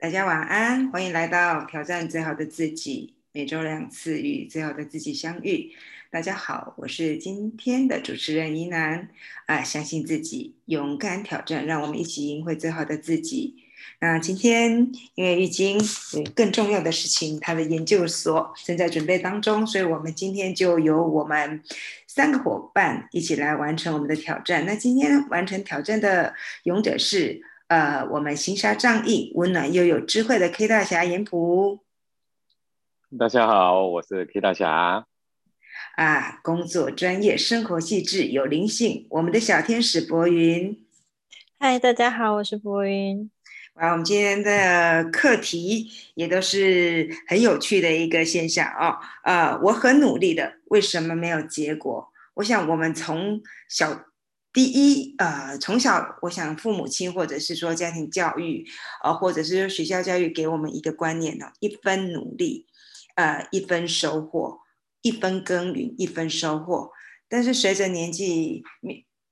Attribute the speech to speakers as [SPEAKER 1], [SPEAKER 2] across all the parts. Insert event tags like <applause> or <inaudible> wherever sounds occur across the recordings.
[SPEAKER 1] 大家晚安，欢迎来到挑战最好的自己，每周两次与最好的自己相遇。大家好，我是今天的主持人怡南啊，相信自己，勇敢挑战，让我们一起赢回最好的自己。那今天因为玉晶有更重要的事情，她的研究所正在准备当中，所以我们今天就由我们三个伙伴一起来完成我们的挑战。那今天完成挑战的勇者是呃，我们行侠仗义、温暖又有智慧的 K 大侠严普。
[SPEAKER 2] 大家好，我是 K 大侠。
[SPEAKER 1] 啊，工作专业，生活细致，有灵性。我们的小天使博云，
[SPEAKER 3] 嗨，大家好，我是博云。
[SPEAKER 1] 啊，我们今天的课题也都是很有趣的一个现象哦。呃，我很努力的，为什么没有结果？我想我们从小第一，呃，从小，我想父母亲或者是说家庭教育，呃，或者是学校教育给我们一个观念呢：一分努力，呃，一分收获。一分耕耘一分收获，但是随着年纪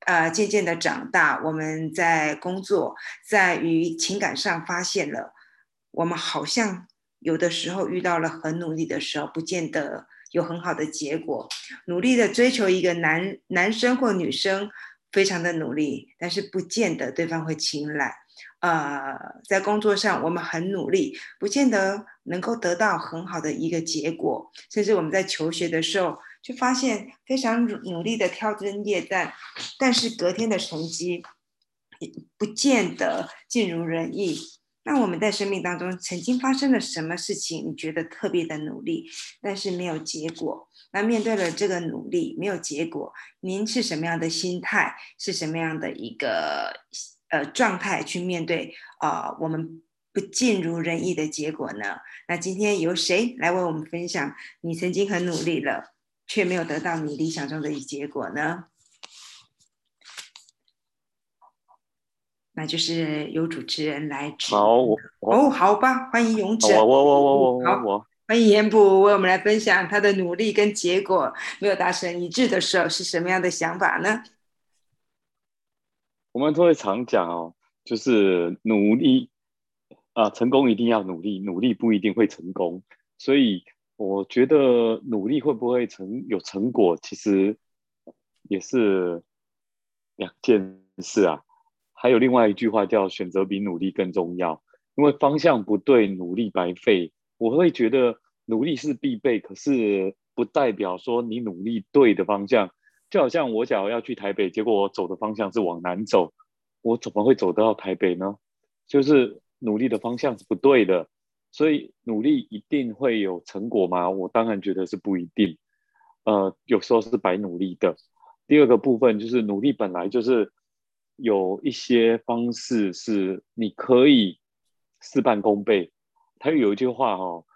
[SPEAKER 1] 呃渐渐的长大，我们在工作在于情感上发现了，我们好像有的时候遇到了很努力的时候，不见得有很好的结果。努力的追求一个男男生或女生，非常的努力，但是不见得对方会青睐。呃，在工作上我们很努力，不见得能够得到很好的一个结果。甚至我们在求学的时候，就发现非常努力的挑针夜战，但是隔天的成绩不见得尽如人意。那我们在生命当中曾经发生了什么事情？你觉得特别的努力，但是没有结果？那面对了这个努力没有结果，您是什么样的心态？是什么样的一个？呃，状态去面对啊，我们不尽如人意的结果呢？那今天由谁来为我们分享？你曾经很努力了，却没有得到你理想中的结果呢？那就是由主持人来。
[SPEAKER 2] 好，
[SPEAKER 1] 哦，好吧，欢迎勇者。
[SPEAKER 2] 我我我我我
[SPEAKER 1] 好，
[SPEAKER 2] 我
[SPEAKER 1] 欢迎严普为我们来分享他的努力跟结果没有达成一致的时候是什么样的想法呢？
[SPEAKER 2] 我们都会常讲哦，就是努力啊，成功一定要努力，努力不一定会成功。所以我觉得努力会不会成有成果，其实也是两件事啊。还有另外一句话叫“选择比努力更重要”，因为方向不对，努力白费。我会觉得努力是必备，可是不代表说你努力对的方向。就好像我假如要去台北，结果我走的方向是往南走，我怎么会走得到台北呢？就是努力的方向是不对的，所以努力一定会有成果吗？我当然觉得是不一定。呃，有时候是白努力的。第二个部分就是努力本来就是有一些方式是你可以事半功倍。他有一句话哦，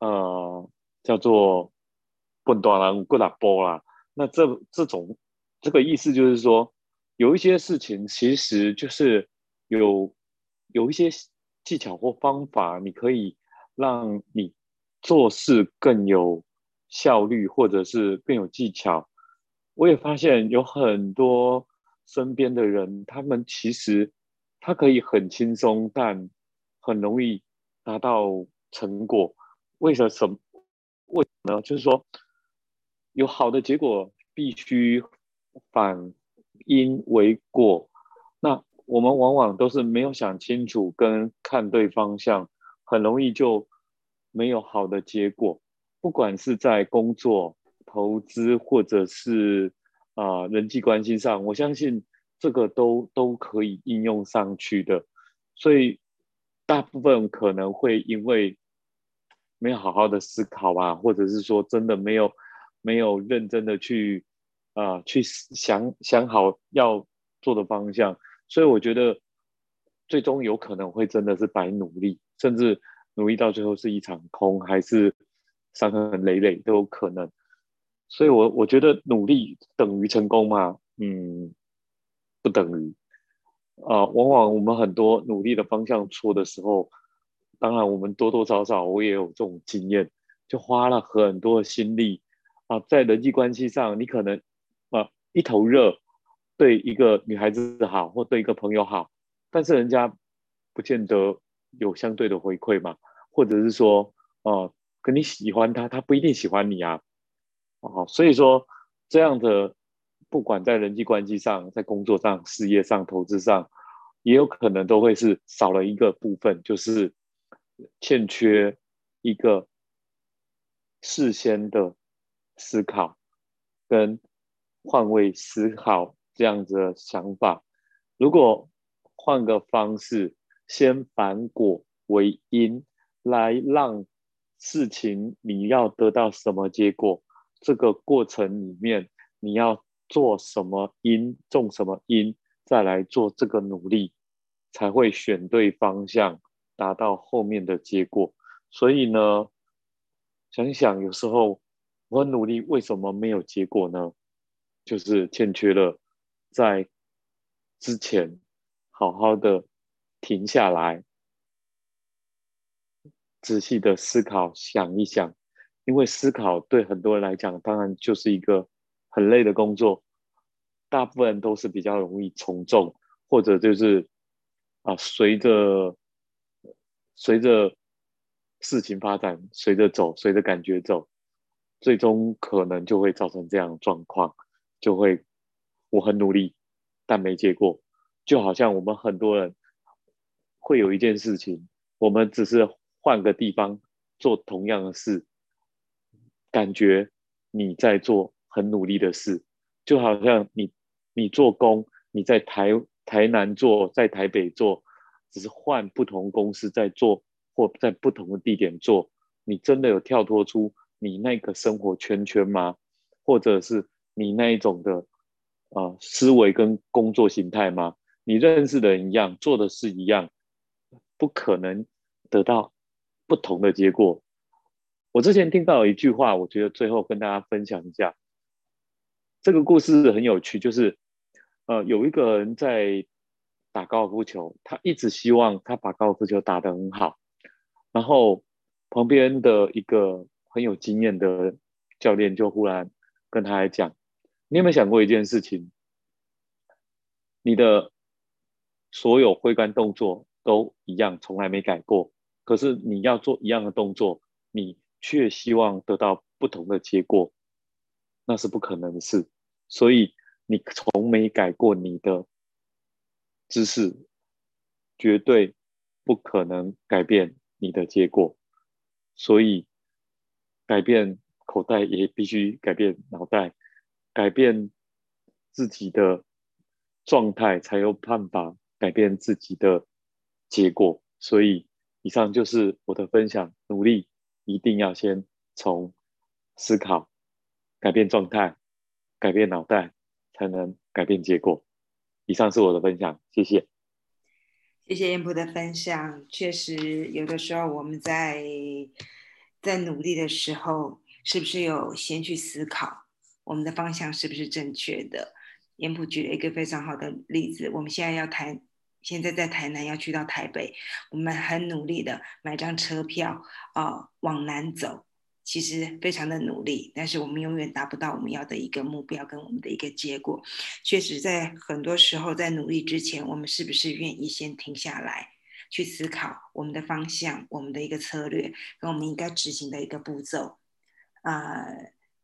[SPEAKER 2] 呃，叫做“笨蛋人过大波啦”。那这这种这个意思就是说，有一些事情其实就是有有一些技巧或方法，你可以让你做事更有效率，或者是更有技巧。我也发现有很多身边的人，他们其实他可以很轻松，但很容易达到成果。为什么？为什么呢？就是说。有好的结果，必须反因为果。那我们往往都是没有想清楚跟看对方向，很容易就没有好的结果。不管是在工作、投资，或者是啊人际关系上，我相信这个都都可以应用上去的。所以大部分可能会因为没有好好的思考啊，或者是说真的没有。没有认真的去啊，去想想好要做的方向，所以我觉得最终有可能会真的是白努力，甚至努力到最后是一场空，还是伤痕累累都有可能。所以，我我觉得努力等于成功吗？嗯，不等于。啊，往往我们很多努力的方向错的时候，当然我们多多少少我也有这种经验，就花了很多的心力。啊，在人际关系上，你可能啊一头热，对一个女孩子好，或对一个朋友好，但是人家不见得有相对的回馈嘛，或者是说，哦，跟你喜欢他，他不一定喜欢你啊，哦，所以说这样的，不管在人际关系上、在工作上、事业上、投资上，也有可能都会是少了一个部分，就是欠缺一个事先的思考跟换位思考这样子的想法。如果换个方式，先反果为因，来让事情你要得到什么结果，这个过程里面你要做什么因，种什么因，再来做这个努力，才会选对方向，达到后面的结果。所以呢，想想有时候我努力，为什么没有结果呢？就是欠缺了在之前好好的停下来，仔细的思考，想一想。因为思考对很多人来讲，当然就是一个很累的工作。大部分都是比较容易从众，或者就是啊，随着随着事情发展，随着走，随着感觉走，最终可能就会造成这样状况。就会，我很努力，但没结果。就好像我们很多人会有一件事情，我们只是换个地方做同样的事，感觉你在做很努力的事。就好像你你做工，你在台台南做，在台北做，只是换不同公司在做，或在不同的地点做，你真的有跳脱出你那个生活圈圈吗？或者是？你那一种的啊思维跟工作形态吗？你认识的人一样，做的事一样，不可能得到不同的结果。我之前听到一句话，我觉得最后跟大家分享一下。这个故事很有趣，就是呃，有一个人在打高尔夫球，他一直希望他把高尔夫球打得很好，然后旁边的一个很有经验的教练就忽然跟他来讲。你有没有想过一件事情？你的所有挥杆动作都一样，从来没改过。可是你要做一样的动作，你却希望得到不同的结果，那是不可能的事。所以你从没改过你的姿势，绝对不可能改变你的结果。所以改变口袋也必须改变脑袋。改变自己的状态，才有办法改变自己的结果。所以，以上就是我的分享。努力一定要先从思考改变状态，改变脑袋，才能改变结果。以上是我的分享，谢谢。
[SPEAKER 1] 谢谢燕普的分享。确实，有的时候我们在在努力的时候，是不是有先去思考？我们的方向是不是正确的？严普举了一个非常好的例子。我们现在要谈，现在在台南要去到台北，我们很努力的买张车票啊，往南走。其实非常的努力，但是我们永远达不到我们要的一个目标跟我们的一个结果。确实，在很多时候在努力之前，我们是不是愿意先停下来，去思考我们的方向、我们的一个策略跟我们应该执行的一个步骤啊？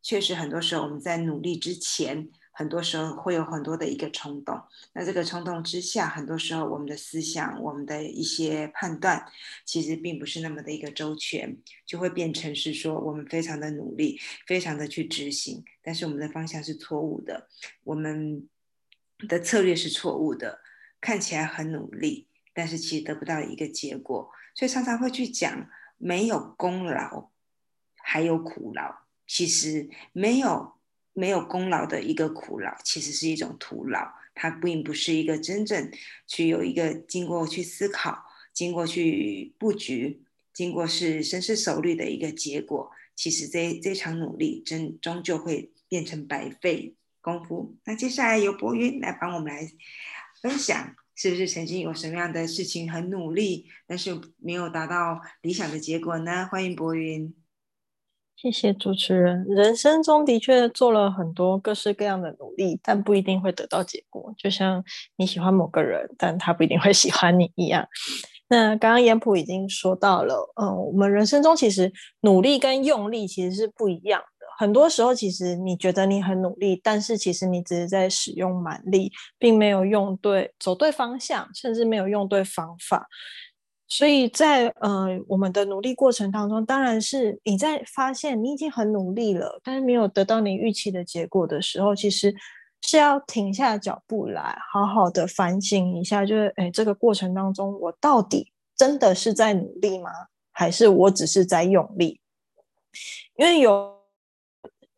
[SPEAKER 1] 确实，很多时候我们在努力之前，很多时候会有很多的一个冲动。那这个冲动之下，很多时候我们的思想、我们的一些判断，其实并不是那么的一个周全，就会变成是说我们非常的努力，非常的去执行，但是我们的方向是错误的，我们的策略是错误的，看起来很努力，但是其实得不到一个结果。所以常常会去讲，没有功劳，还有苦劳。其实没有没有功劳的一个苦劳，其实是一种徒劳。它并不是一个真正去有一个经过去思考、经过去布局、经过是深思熟虑的一个结果。其实这这场努力真终究会变成白费功夫。那接下来由博云来帮我们来分享，是不是曾经有什么样的事情很努力，但是没有达到理想的结果呢？欢迎博云。
[SPEAKER 3] 谢谢主持人。人生中的确做了很多各式各样的努力，但不一定会得到结果。就像你喜欢某个人，但他不一定会喜欢你一样。那刚刚严普已经说到了，嗯，我们人生中其实努力跟用力其实是不一样的。很多时候，其实你觉得你很努力，但是其实你只是在使用蛮力，并没有用对、走对方向，甚至没有用对方法。所以在呃我们的努力过程当中，当然是你在发现你已经很努力了，但是没有得到你预期的结果的时候，其实是要停下脚步来，好好的反省一下，就是哎，这个过程当中我到底真的是在努力吗？还是我只是在用力？因为有，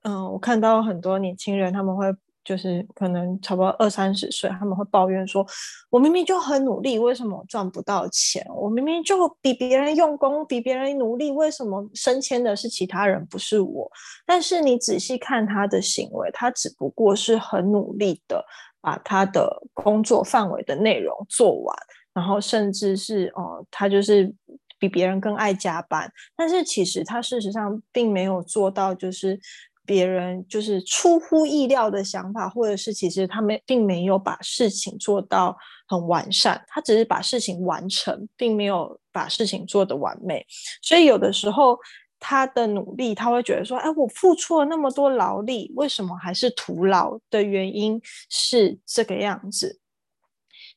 [SPEAKER 3] 嗯，我看到很多年轻人他们会。就是可能差不多二三十岁，他们会抱怨说：“我明明就很努力，为什么赚不到钱？我明明就比别人用功，比别人努力，为什么升迁的是其他人，不是我？”但是你仔细看他的行为，他只不过是很努力的把他的工作范围的内容做完，然后甚至是哦，他就是比别人更爱加班。但是其实他事实上并没有做到，就是。别人就是出乎意料的想法，或者是其实他们并没有把事情做到很完善，他只是把事情完成，并没有把事情做得完美。所以有的时候他的努力，他会觉得说：“哎，我付出了那么多劳力，为什么还是徒劳？”的原因是这个样子。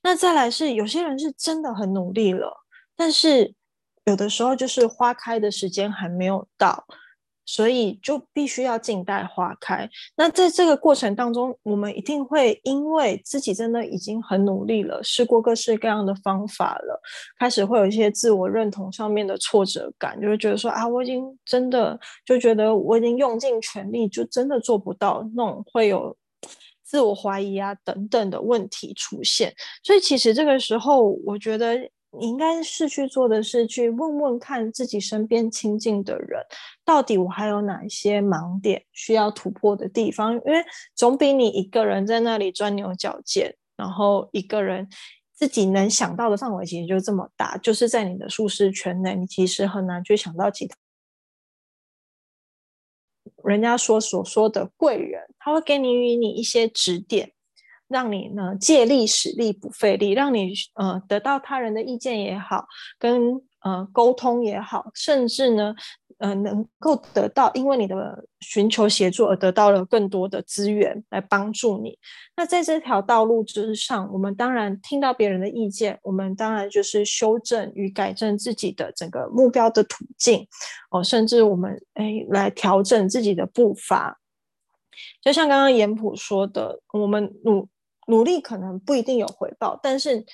[SPEAKER 3] 那再来是有些人是真的很努力了，但是有的时候就是花开的时间还没有到。所以就必须要静待花开。那在这个过程当中，我们一定会因为自己真的已经很努力了，试过各式各样的方法了，开始会有一些自我认同上面的挫折感，就会觉得说啊，我已经真的就觉得我已经用尽全力，就真的做不到，那种会有自我怀疑啊等等的问题出现。所以其实这个时候，我觉得。你应该是去做的是去问问看自己身边亲近的人，到底我还有哪一些盲点需要突破的地方？因为总比你一个人在那里钻牛角尖，然后一个人自己能想到的范围其实就这么大，就是在你的舒适圈内，你其实很难去想到其他。人家说所说的贵人，他会给你予你一些指点。让你呢借力使力不费力，让你呃得到他人的意见也好，跟呃沟通也好，甚至呢呃能够得到因为你的寻求协助而得到了更多的资源来帮助你。那在这条道路之上，我们当然听到别人的意见，我们当然就是修正与改正自己的整个目标的途径哦，甚至我们哎来调整自己的步伐。就像刚刚严普说的，我们努。努力可能不一定有回报，但是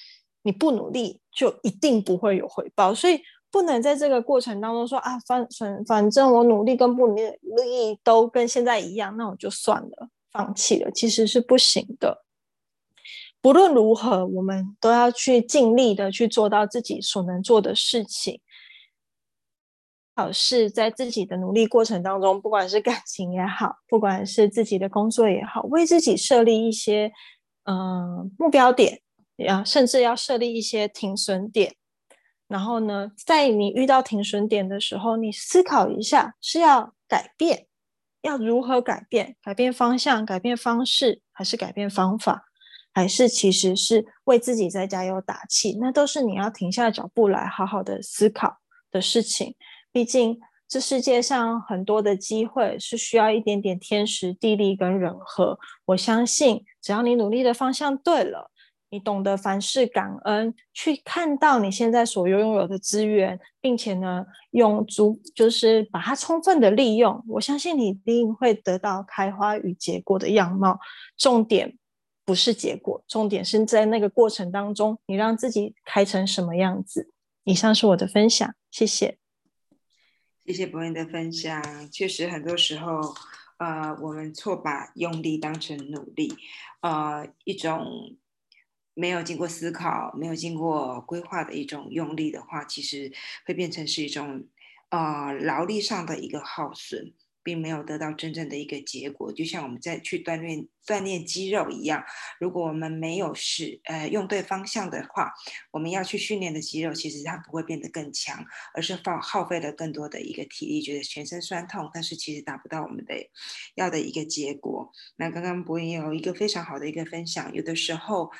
[SPEAKER 3] 你不努力就一定不会有回报，所以不能在这个过程当中说啊，反反反正我努力跟不努力都跟现在一样，那我就算了，放弃了，其实是不行的。不论如何，我们都要去尽力的去做到自己所能做的事情。好是在自己的努力过程当中，不管是感情也好，不管是自己的工作也好，为自己设立一些。嗯，目标点要甚至要设立一些停损点，然后呢，在你遇到停损点的时候，你思考一下是要改变，要如何改变？改变方向、改变方式，还是改变方法？还是其实是为自己在加油打气？那都是你要停下脚步来好好的思考的事情。毕竟。这世界上很多的机会是需要一点点天时地利跟人和。我相信，只要你努力的方向对了，你懂得凡事感恩，去看到你现在所拥有的资源，并且呢，用足就是把它充分的利用，我相信你一定会得到开花与结果的样貌。重点不是结果，重点是在那个过程当中，你让自己开成什么样子。以上是我的分享，谢谢。
[SPEAKER 1] 谢谢博恩的分享。确实，很多时候，呃，我们错把用力当成努力，呃，一种没有经过思考、没有经过规划的一种用力的话，其实会变成是一种呃劳力上的一个耗损。并没有得到真正的一个结果，就像我们在去锻炼锻炼肌肉一样。如果我们没有是呃用对方向的话，我们要去训练的肌肉其实它不会变得更强，而是耗耗费了更多的一个体力，觉得全身酸痛，但是其实达不到我们的要的一个结果。那刚刚博云有一个非常好的一个分享，有的时候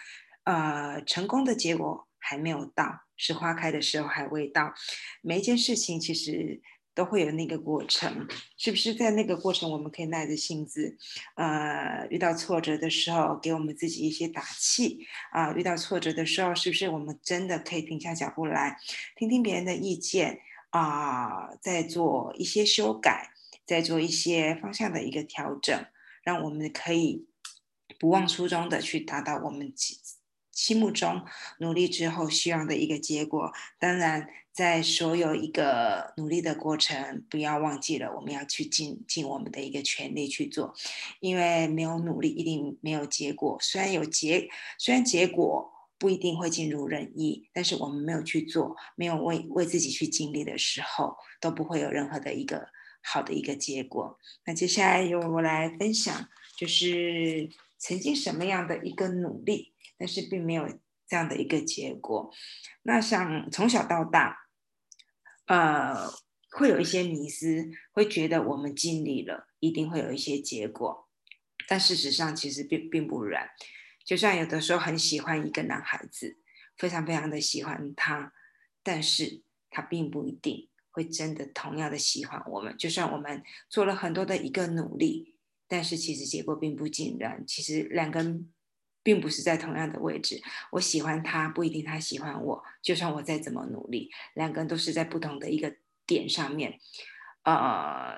[SPEAKER 1] 呃成功的结果。还没有到，是花开的时候还未到。每一件事情其实都会有那个过程，是不是在那个过程我们可以耐着性子，呃，遇到挫折的时候给我们自己一些打气？啊，遇到挫折的时候是不是我们真的可以停下脚步来听听别人的意见？啊，再做一些修改，再做一些方向的一个调整，让我们可以不忘初衷的去达到我们心目中努力之后希望的一个结果，当然，在所有一个努力的过程，不要忘记了我们要去尽尽我们的一个全力去做，因为没有努力一定没有结果。虽然有结，虽然结果不一定会尽如人意，但是我们没有去做，没有为为自己去尽力的时候，都不会有任何的一个好的一个结果。那接下来由我来分享，就是曾经什么样的一个努力。但是并没有这样的一个结果。那像从小到大，呃，会有一些迷思，会觉得我们尽力了，一定会有一些结果。但事实上，其实并并不然。就像有的时候很喜欢一个男孩子，非常非常的喜欢他，但是他并不一定会真的同样的喜欢我们。就算我们做了很多的一个努力，但是其实结果并不尽然。其实两个人。并不是在同样的位置，我喜欢他不一定他喜欢我，就算我再怎么努力，两个人都是在不同的一个点上面，呃，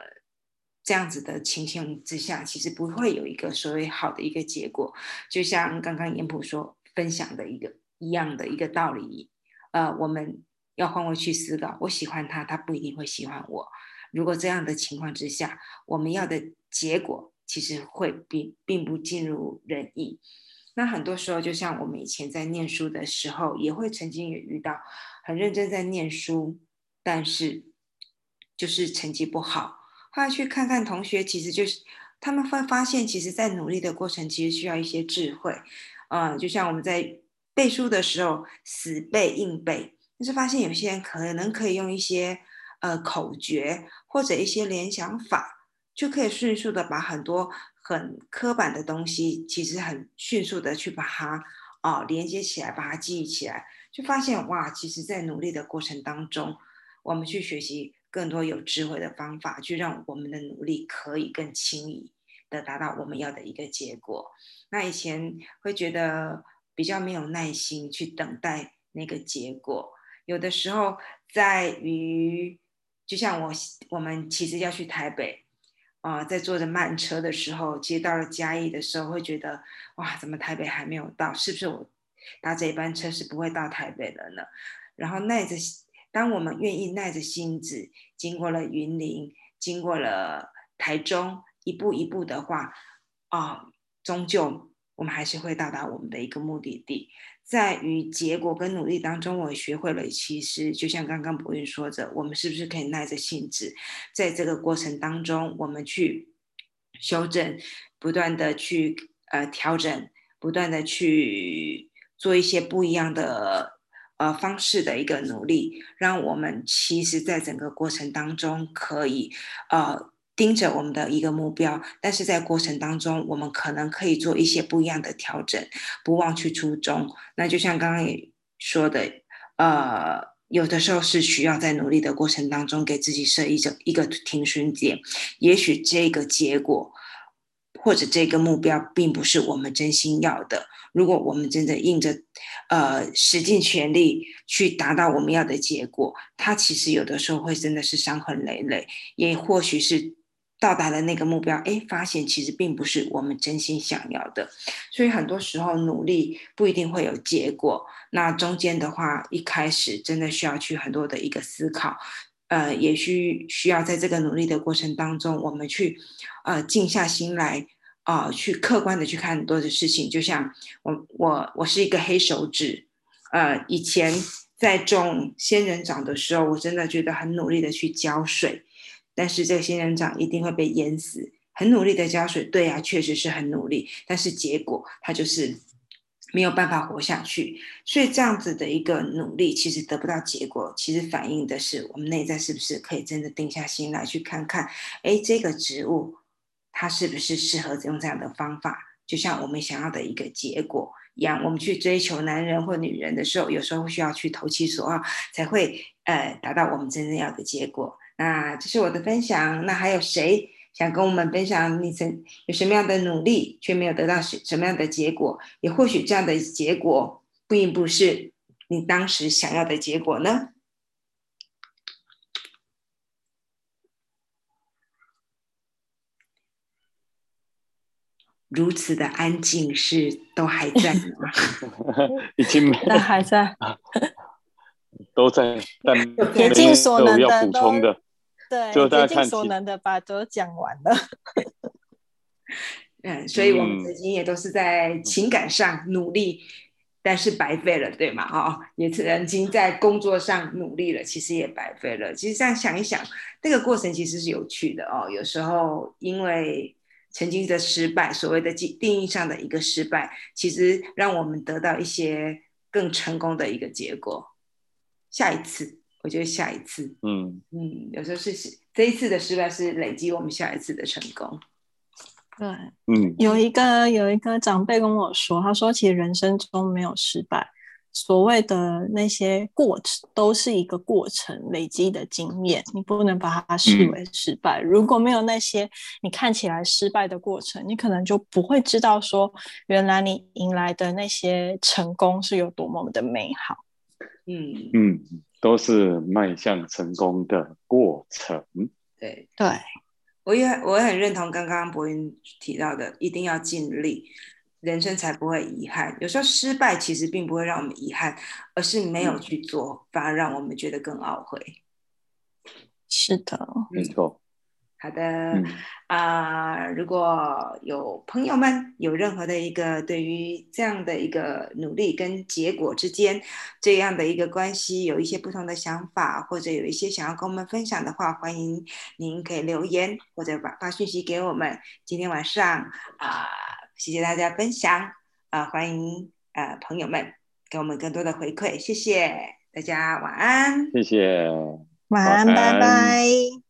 [SPEAKER 1] 这样子的情形之下，其实不会有一个所谓好的一个结果。就像刚刚严普说分享的一个一样的一个道理，呃，我们要换位去思考，我喜欢他，他不一定会喜欢我。如果这样的情况之下，我们要的结果其实会并并不尽如人意。那很多时候，就像我们以前在念书的时候，也会曾经也遇到很认真在念书，但是就是成绩不好。后来去看看同学，其实就是他们会发现，其实在努力的过程，其实需要一些智慧。嗯，就像我们在背书的时候，死背硬背，但是发现有些人可能可以用一些呃口诀或者一些联想法，就可以迅速的把很多。很刻板的东西，其实很迅速的去把它啊连接起来，把它记忆起来，就发现哇，其实，在努力的过程当中，我们去学习更多有智慧的方法，去让我们的努力可以更轻易的达到我们要的一个结果。那以前会觉得比较没有耐心去等待那个结果，有的时候在于，就像我我们其实要去台北。啊，在坐着慢车的时候，接到了嘉义的时候，会觉得哇，怎么台北还没有到？是不是我搭这一班车是不会到台北的呢？然后耐着，当我们愿意耐着性子，经过了云林，经过了台中，一步一步的话，啊，终究我们还是会到达我们的一个目的地。在于结果跟努力当中，我学会了，其实就像刚刚博云说着，我们是不是可以耐着性子，在这个过程当中，我们去修正，不断的去呃调整，不断的去做一些不一样的呃方式的一个努力，让我们其实在整个过程当中可以呃。盯着我们的一个目标，但是在过程当中，我们可能可以做一些不一样的调整，不忘去初衷。那就像刚刚也说的，呃，有的时候是需要在努力的过程当中给自己设一个一个停损点。也许这个结果或者这个目标并不是我们真心要的。如果我们真的硬着，呃，使尽全力去达到我们要的结果，它其实有的时候会真的是伤痕累累，也或许是。到达了那个目标，哎，发现其实并不是我们真心想要的，所以很多时候努力不一定会有结果。那中间的话，一开始真的需要去很多的一个思考，呃，也需需要在这个努力的过程当中，我们去呃静下心来啊，去客观的去看很多的事情。就像我我我是一个黑手指，呃，以前在种仙人掌的时候，我真的觉得很努力的去浇水。但是这个仙人掌一定会被淹死。很努力的浇水，对啊，确实是很努力。但是结果它就是没有办法活下去。所以这样子的一个努力，其实得不到结果，其实反映的是我们内在是不是可以真的定下心来去看看，哎，这个植物它是不是适合用这样的方法？就像我们想要的一个结果一，样，我们去追求男人或女人的时候，有时候需要去投其所好，才会呃达到我们真正要的结果。那这是我的分享。那还有谁想跟我们分享你曾有什么样的努力却没有得到什什么样的结果？也或许这样的结果并不是你当时想要的结果呢？如此的安静，是都还在吗？<laughs>
[SPEAKER 2] 已经没，
[SPEAKER 3] 那还在，<laughs>
[SPEAKER 2] 都在，但 <laughs>
[SPEAKER 3] 竭尽所能
[SPEAKER 2] 要补充的，
[SPEAKER 3] 对，
[SPEAKER 2] 就
[SPEAKER 3] 竭尽所能的把都讲完了。<laughs>
[SPEAKER 1] 嗯，所以我们曾经也都是在情感上努力，但是白费了，对吗？哦，也曾经在工作上努力了，其实也白费了。其实这样想一想，这个过程其实是有趣的哦。有时候因为曾经的失败，所谓的定定义上的一个失败，其实让我们得到一些更成功的一个结果。下一次，我觉得下一次，
[SPEAKER 2] 嗯
[SPEAKER 1] 嗯，有时候是这一次的失败是累积我们下一次的成功。
[SPEAKER 3] 对，
[SPEAKER 2] 嗯，
[SPEAKER 3] 有一个有一个长辈跟我说，他说其实人生中没有失败。所谓的那些过程都是一个过程累积的经验，你不能把它视为失败。如果没有那些你看起来失败的过程，你可能就不会知道说，原来你迎来的那些成功是有多么的美好。
[SPEAKER 1] 嗯
[SPEAKER 2] 嗯，都是迈向成功的过程。
[SPEAKER 1] 对
[SPEAKER 3] 对，
[SPEAKER 1] 我也我也很认同刚刚博云提到的，一定要尽力。人生才不会遗憾。有时候失败其实并不会让我们遗憾，而是没有去做，反而让我们觉得更懊悔。
[SPEAKER 3] 是的，
[SPEAKER 2] 没错。
[SPEAKER 1] 好的啊，如果有朋友们有任何的一个对于这样的一个努力跟结果之间这样的一个关系，有一些不同的想法，或者有一些想要跟我们分享的话，欢迎您可以留言或者发发讯息给我们。今天晚上啊。谢谢大家分享啊！欢迎呃朋友们给我们更多的回馈，谢谢大家，晚安。
[SPEAKER 2] 谢谢，
[SPEAKER 3] 晚安，拜拜。